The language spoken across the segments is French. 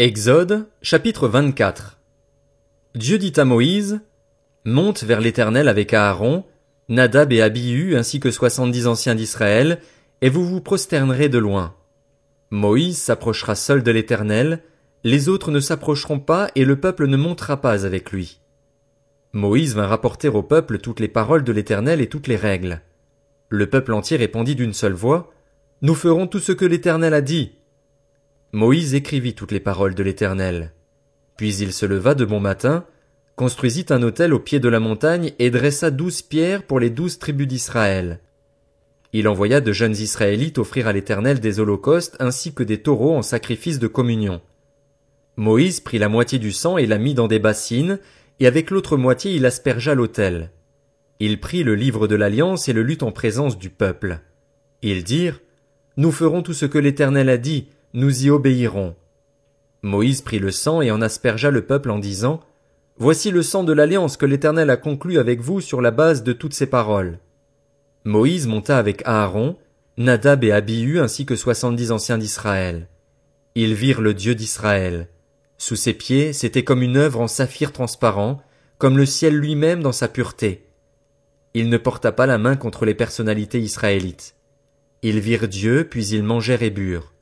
Exode, chapitre 24. Dieu dit à Moïse, Monte vers l'Éternel avec Aaron, Nadab et Abihu ainsi que soixante-dix anciens d'Israël, et vous vous prosternerez de loin. Moïse s'approchera seul de l'Éternel, les autres ne s'approcheront pas et le peuple ne montera pas avec lui. Moïse vint rapporter au peuple toutes les paroles de l'Éternel et toutes les règles. Le peuple entier répondit d'une seule voix, Nous ferons tout ce que l'Éternel a dit. Moïse écrivit toutes les paroles de l'Éternel. Puis il se leva de bon matin, construisit un autel au pied de la montagne et dressa douze pierres pour les douze tribus d'Israël. Il envoya de jeunes Israélites offrir à l'Éternel des holocaustes ainsi que des taureaux en sacrifice de communion. Moïse prit la moitié du sang et la mit dans des bassines, et avec l'autre moitié il aspergea l'autel. Il prit le livre de l'Alliance et le lut en présence du peuple. Ils dirent, Nous ferons tout ce que l'Éternel a dit, nous y obéirons. Moïse prit le sang et en aspergea le peuple en disant, Voici le sang de l'alliance que l'Éternel a conclu avec vous sur la base de toutes ces paroles. Moïse monta avec Aaron, Nadab et Abihu ainsi que soixante-dix anciens d'Israël. Ils virent le Dieu d'Israël. Sous ses pieds, c'était comme une œuvre en saphir transparent, comme le ciel lui-même dans sa pureté. Il ne porta pas la main contre les personnalités israélites. Ils virent Dieu, puis ils mangèrent et burent.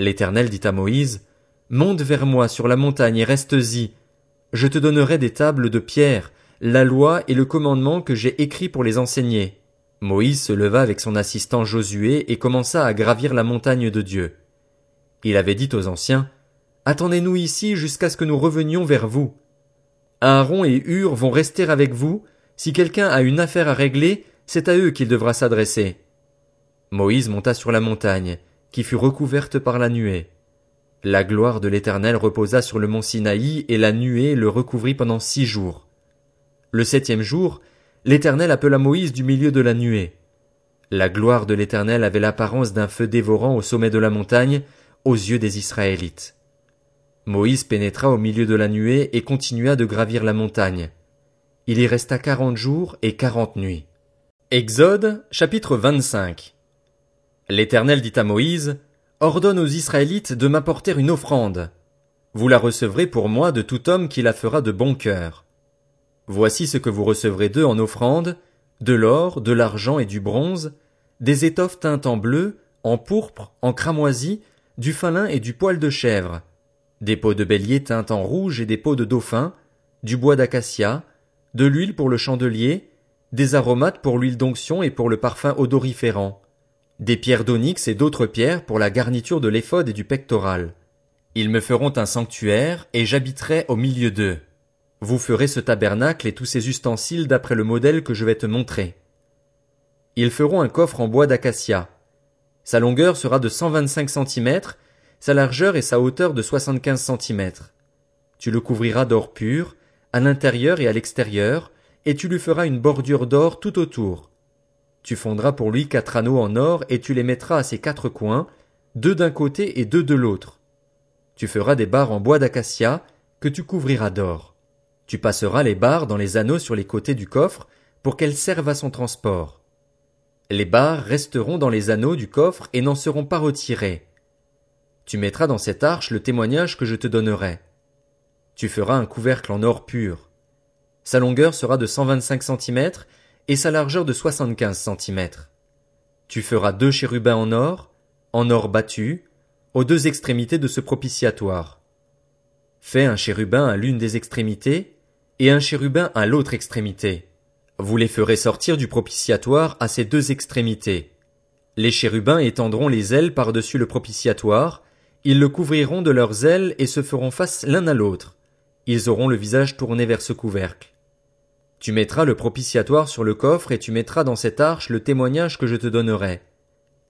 L'Éternel dit à Moïse, Monte vers moi sur la montagne et reste-y. Je te donnerai des tables de pierre, la loi et le commandement que j'ai écrit pour les enseigner. Moïse se leva avec son assistant Josué et commença à gravir la montagne de Dieu. Il avait dit aux anciens, Attendez-nous ici jusqu'à ce que nous revenions vers vous. Aaron et Hur vont rester avec vous. Si quelqu'un a une affaire à régler, c'est à eux qu'il devra s'adresser. Moïse monta sur la montagne qui fut recouverte par la nuée. La gloire de l'Éternel reposa sur le mont Sinaï, et la nuée le recouvrit pendant six jours. Le septième jour, l'Éternel appela Moïse du milieu de la nuée. La gloire de l'Éternel avait l'apparence d'un feu dévorant au sommet de la montagne, aux yeux des Israélites. Moïse pénétra au milieu de la nuée et continua de gravir la montagne. Il y resta quarante jours et quarante nuits. Exode, chapitre 25. L'Éternel dit à Moïse, Ordonne aux Israélites de m'apporter une offrande. Vous la recevrez pour moi de tout homme qui la fera de bon cœur. Voici ce que vous recevrez d'eux en offrande, de l'or, de l'argent et du bronze, des étoffes teintes en bleu, en pourpre, en cramoisi, du fin lin et du poil de chèvre, des peaux de bélier teintes en rouge et des peaux de dauphin, du bois d'acacia, de l'huile pour le chandelier, des aromates pour l'huile d'onction et pour le parfum odoriférant, des pierres d'onyx et d'autres pierres pour la garniture de l'éphod et du pectoral. Ils me feront un sanctuaire, et j'habiterai au milieu d'eux. Vous ferez ce tabernacle et tous ses ustensiles d'après le modèle que je vais te montrer. Ils feront un coffre en bois d'acacia. Sa longueur sera de cent vingt-cinq centimètres, sa largeur et sa hauteur de soixante-quinze centimètres. Tu le couvriras d'or pur, à l'intérieur et à l'extérieur, et tu lui feras une bordure d'or tout autour. Tu fondras pour lui quatre anneaux en or et tu les mettras à ses quatre coins, deux d'un côté et deux de l'autre. Tu feras des barres en bois d'acacia que tu couvriras d'or. Tu passeras les barres dans les anneaux sur les côtés du coffre pour qu'elles servent à son transport. Les barres resteront dans les anneaux du coffre et n'en seront pas retirées. Tu mettras dans cette arche le témoignage que je te donnerai. Tu feras un couvercle en or pur. Sa longueur sera de cent vingt-cinq centimètres et sa largeur de soixante-quinze centimètres. Tu feras deux chérubins en or, en or battu, aux deux extrémités de ce propitiatoire. Fais un chérubin à l'une des extrémités, et un chérubin à l'autre extrémité. Vous les ferez sortir du propitiatoire à ces deux extrémités. Les chérubins étendront les ailes par-dessus le propitiatoire, ils le couvriront de leurs ailes et se feront face l'un à l'autre. Ils auront le visage tourné vers ce couvercle. Tu mettras le propitiatoire sur le coffre et tu mettras dans cette arche le témoignage que je te donnerai.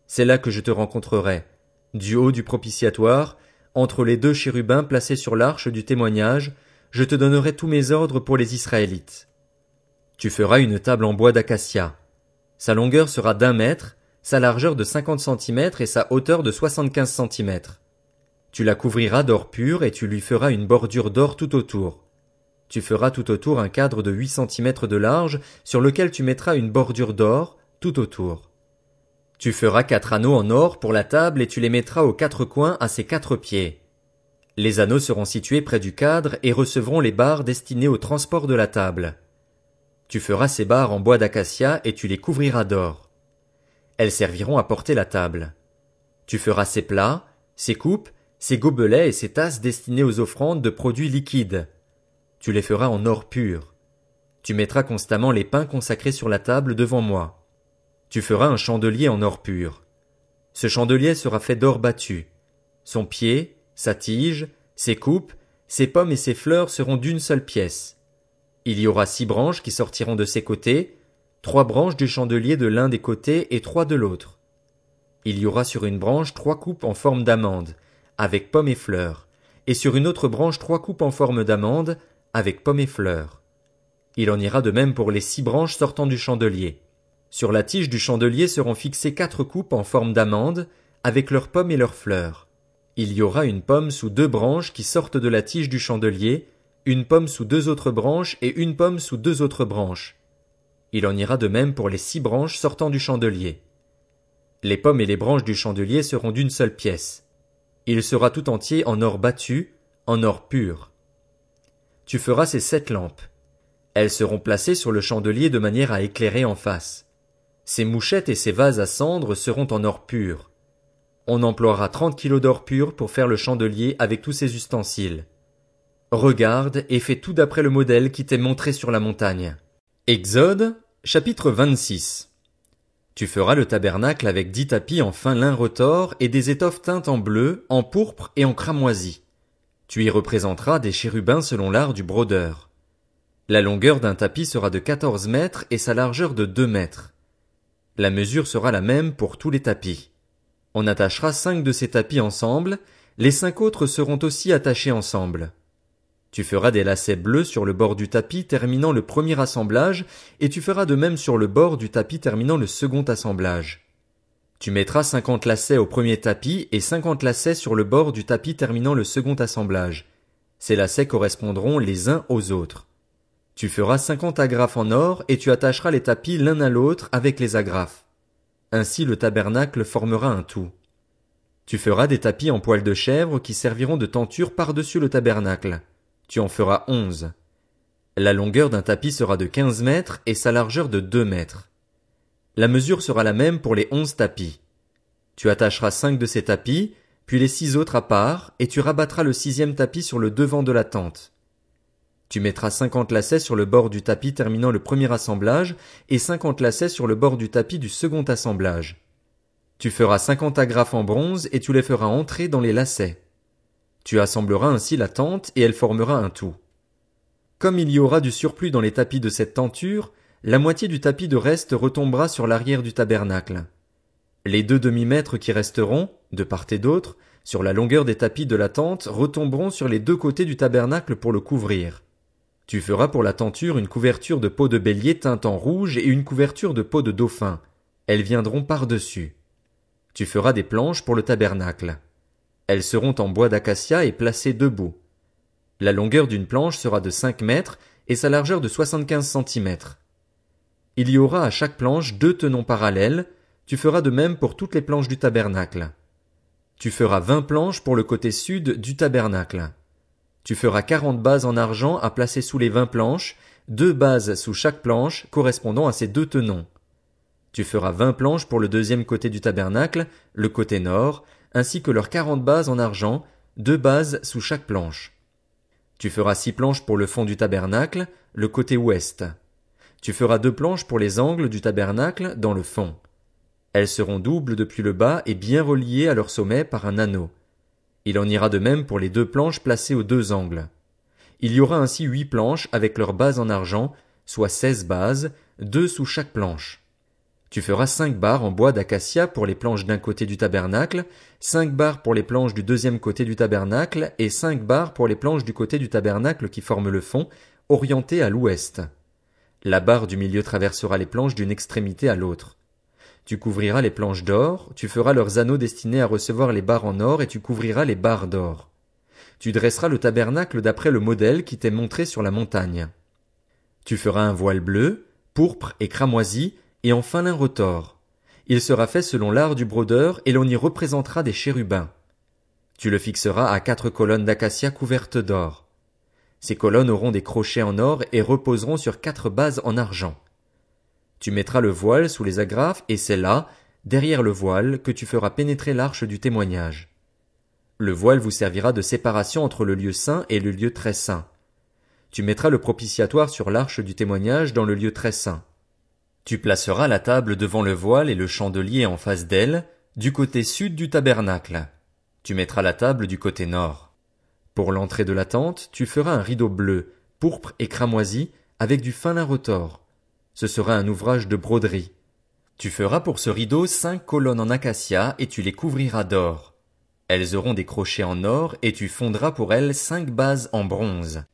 C'est là que je te rencontrerai, du haut du propitiatoire, entre les deux chérubins placés sur l'arche du témoignage, je te donnerai tous mes ordres pour les Israélites. Tu feras une table en bois d'acacia. Sa longueur sera d'un mètre, sa largeur de cinquante centimètres et sa hauteur de soixante-quinze centimètres. Tu la couvriras d'or pur et tu lui feras une bordure d'or tout autour. Tu feras tout autour un cadre de huit centimètres de large, sur lequel tu mettras une bordure d'or, tout autour. Tu feras quatre anneaux en or pour la table et tu les mettras aux quatre coins à ses quatre pieds. Les anneaux seront situés près du cadre et recevront les barres destinées au transport de la table. Tu feras ces barres en bois d'acacia et tu les couvriras d'or. Elles serviront à porter la table. Tu feras ces plats, ces coupes, ces gobelets et ces tasses destinés aux offrandes de produits liquides. Tu les feras en or pur. Tu mettras constamment les pains consacrés sur la table devant moi. Tu feras un chandelier en or pur. Ce chandelier sera fait d'or battu. Son pied, sa tige, ses coupes, ses pommes et ses fleurs seront d'une seule pièce. Il y aura six branches qui sortiront de ses côtés, trois branches du chandelier de l'un des côtés et trois de l'autre. Il y aura sur une branche trois coupes en forme d'amande, avec pommes et fleurs, et sur une autre branche trois coupes en forme d'amande, avec pommes et fleurs. Il en ira de même pour les six branches sortant du chandelier. Sur la tige du chandelier seront fixées quatre coupes en forme d'amande, avec leurs pommes et leurs fleurs. Il y aura une pomme sous deux branches qui sortent de la tige du chandelier, une pomme sous deux autres branches et une pomme sous deux autres branches. Il en ira de même pour les six branches sortant du chandelier. Les pommes et les branches du chandelier seront d'une seule pièce. Il sera tout entier en or battu, en or pur. Tu feras ces sept lampes. Elles seront placées sur le chandelier de manière à éclairer en face. Ces mouchettes et ces vases à cendres seront en or pur. On emploiera trente kilos d'or pur pour faire le chandelier avec tous ses ustensiles. Regarde et fais tout d'après le modèle qui t'est montré sur la montagne. Exode, chapitre 26. Tu feras le tabernacle avec dix tapis en fin lin retors et des étoffes teintes en bleu, en pourpre et en cramoisi. Tu y représenteras des chérubins selon l'art du brodeur. La longueur d'un tapis sera de quatorze mètres et sa largeur de deux mètres. La mesure sera la même pour tous les tapis. On attachera cinq de ces tapis ensemble, les cinq autres seront aussi attachés ensemble. Tu feras des lacets bleus sur le bord du tapis terminant le premier assemblage, et tu feras de même sur le bord du tapis terminant le second assemblage. Tu mettras cinquante lacets au premier tapis et cinquante lacets sur le bord du tapis terminant le second assemblage. Ces lacets correspondront les uns aux autres. Tu feras cinquante agrafes en or et tu attacheras les tapis l'un à l'autre avec les agrafes. Ainsi le tabernacle formera un tout. Tu feras des tapis en poil de chèvre qui serviront de tenture par-dessus le tabernacle tu en feras onze. La longueur d'un tapis sera de quinze mètres et sa largeur de deux mètres. La mesure sera la même pour les onze tapis. Tu attacheras cinq de ces tapis, puis les six autres à part, et tu rabattras le sixième tapis sur le devant de la tente. Tu mettras cinquante lacets sur le bord du tapis terminant le premier assemblage, et cinquante lacets sur le bord du tapis du second assemblage. Tu feras cinquante agrafes en bronze et tu les feras entrer dans les lacets. Tu assembleras ainsi la tente et elle formera un tout. Comme il y aura du surplus dans les tapis de cette tenture, la moitié du tapis de reste retombera sur l'arrière du tabernacle. Les deux demi-mètres qui resteront, de part et d'autre, sur la longueur des tapis de la tente retomberont sur les deux côtés du tabernacle pour le couvrir. Tu feras pour la tenture une couverture de peau de bélier teinte en rouge et une couverture de peau de dauphin. Elles viendront par-dessus. Tu feras des planches pour le tabernacle. Elles seront en bois d'acacia et placées debout. La longueur d'une planche sera de cinq mètres et sa largeur de soixante-quinze centimètres. Il y aura à chaque planche deux tenons parallèles, tu feras de même pour toutes les planches du tabernacle. Tu feras vingt planches pour le côté sud du tabernacle. Tu feras quarante bases en argent à placer sous les vingt planches, deux bases sous chaque planche correspondant à ces deux tenons. Tu feras vingt planches pour le deuxième côté du tabernacle, le côté nord, ainsi que leurs quarante bases en argent, deux bases sous chaque planche. Tu feras six planches pour le fond du tabernacle, le côté ouest. Tu feras deux planches pour les angles du tabernacle dans le fond. Elles seront doubles depuis le bas et bien reliées à leur sommet par un anneau. Il en ira de même pour les deux planches placées aux deux angles. Il y aura ainsi huit planches avec leurs bases en argent, soit seize bases, deux sous chaque planche. Tu feras cinq barres en bois d'acacia pour les planches d'un côté du tabernacle, cinq barres pour les planches du deuxième côté du tabernacle et cinq barres pour les planches du côté du tabernacle qui forment le fond, orientées à l'ouest. La barre du milieu traversera les planches d'une extrémité à l'autre. Tu couvriras les planches d'or, tu feras leurs anneaux destinés à recevoir les barres en or et tu couvriras les barres d'or. Tu dresseras le tabernacle d'après le modèle qui t'est montré sur la montagne. Tu feras un voile bleu, pourpre et cramoisi, et en fin lin retors. Il sera fait selon l'art du brodeur et l'on y représentera des chérubins. Tu le fixeras à quatre colonnes d'acacia couvertes d'or. Ces colonnes auront des crochets en or et reposeront sur quatre bases en argent. Tu mettras le voile sous les agrafes et c'est là, derrière le voile, que tu feras pénétrer l'arche du témoignage. Le voile vous servira de séparation entre le lieu saint et le lieu très saint. Tu mettras le propitiatoire sur l'arche du témoignage dans le lieu très saint. Tu placeras la table devant le voile et le chandelier en face d'elle, du côté sud du tabernacle. Tu mettras la table du côté nord. Pour l'entrée de la tente, tu feras un rideau bleu, pourpre et cramoisi, avec du fin lin retors. Ce sera un ouvrage de broderie. Tu feras pour ce rideau cinq colonnes en acacia et tu les couvriras d'or. Elles auront des crochets en or et tu fondras pour elles cinq bases en bronze.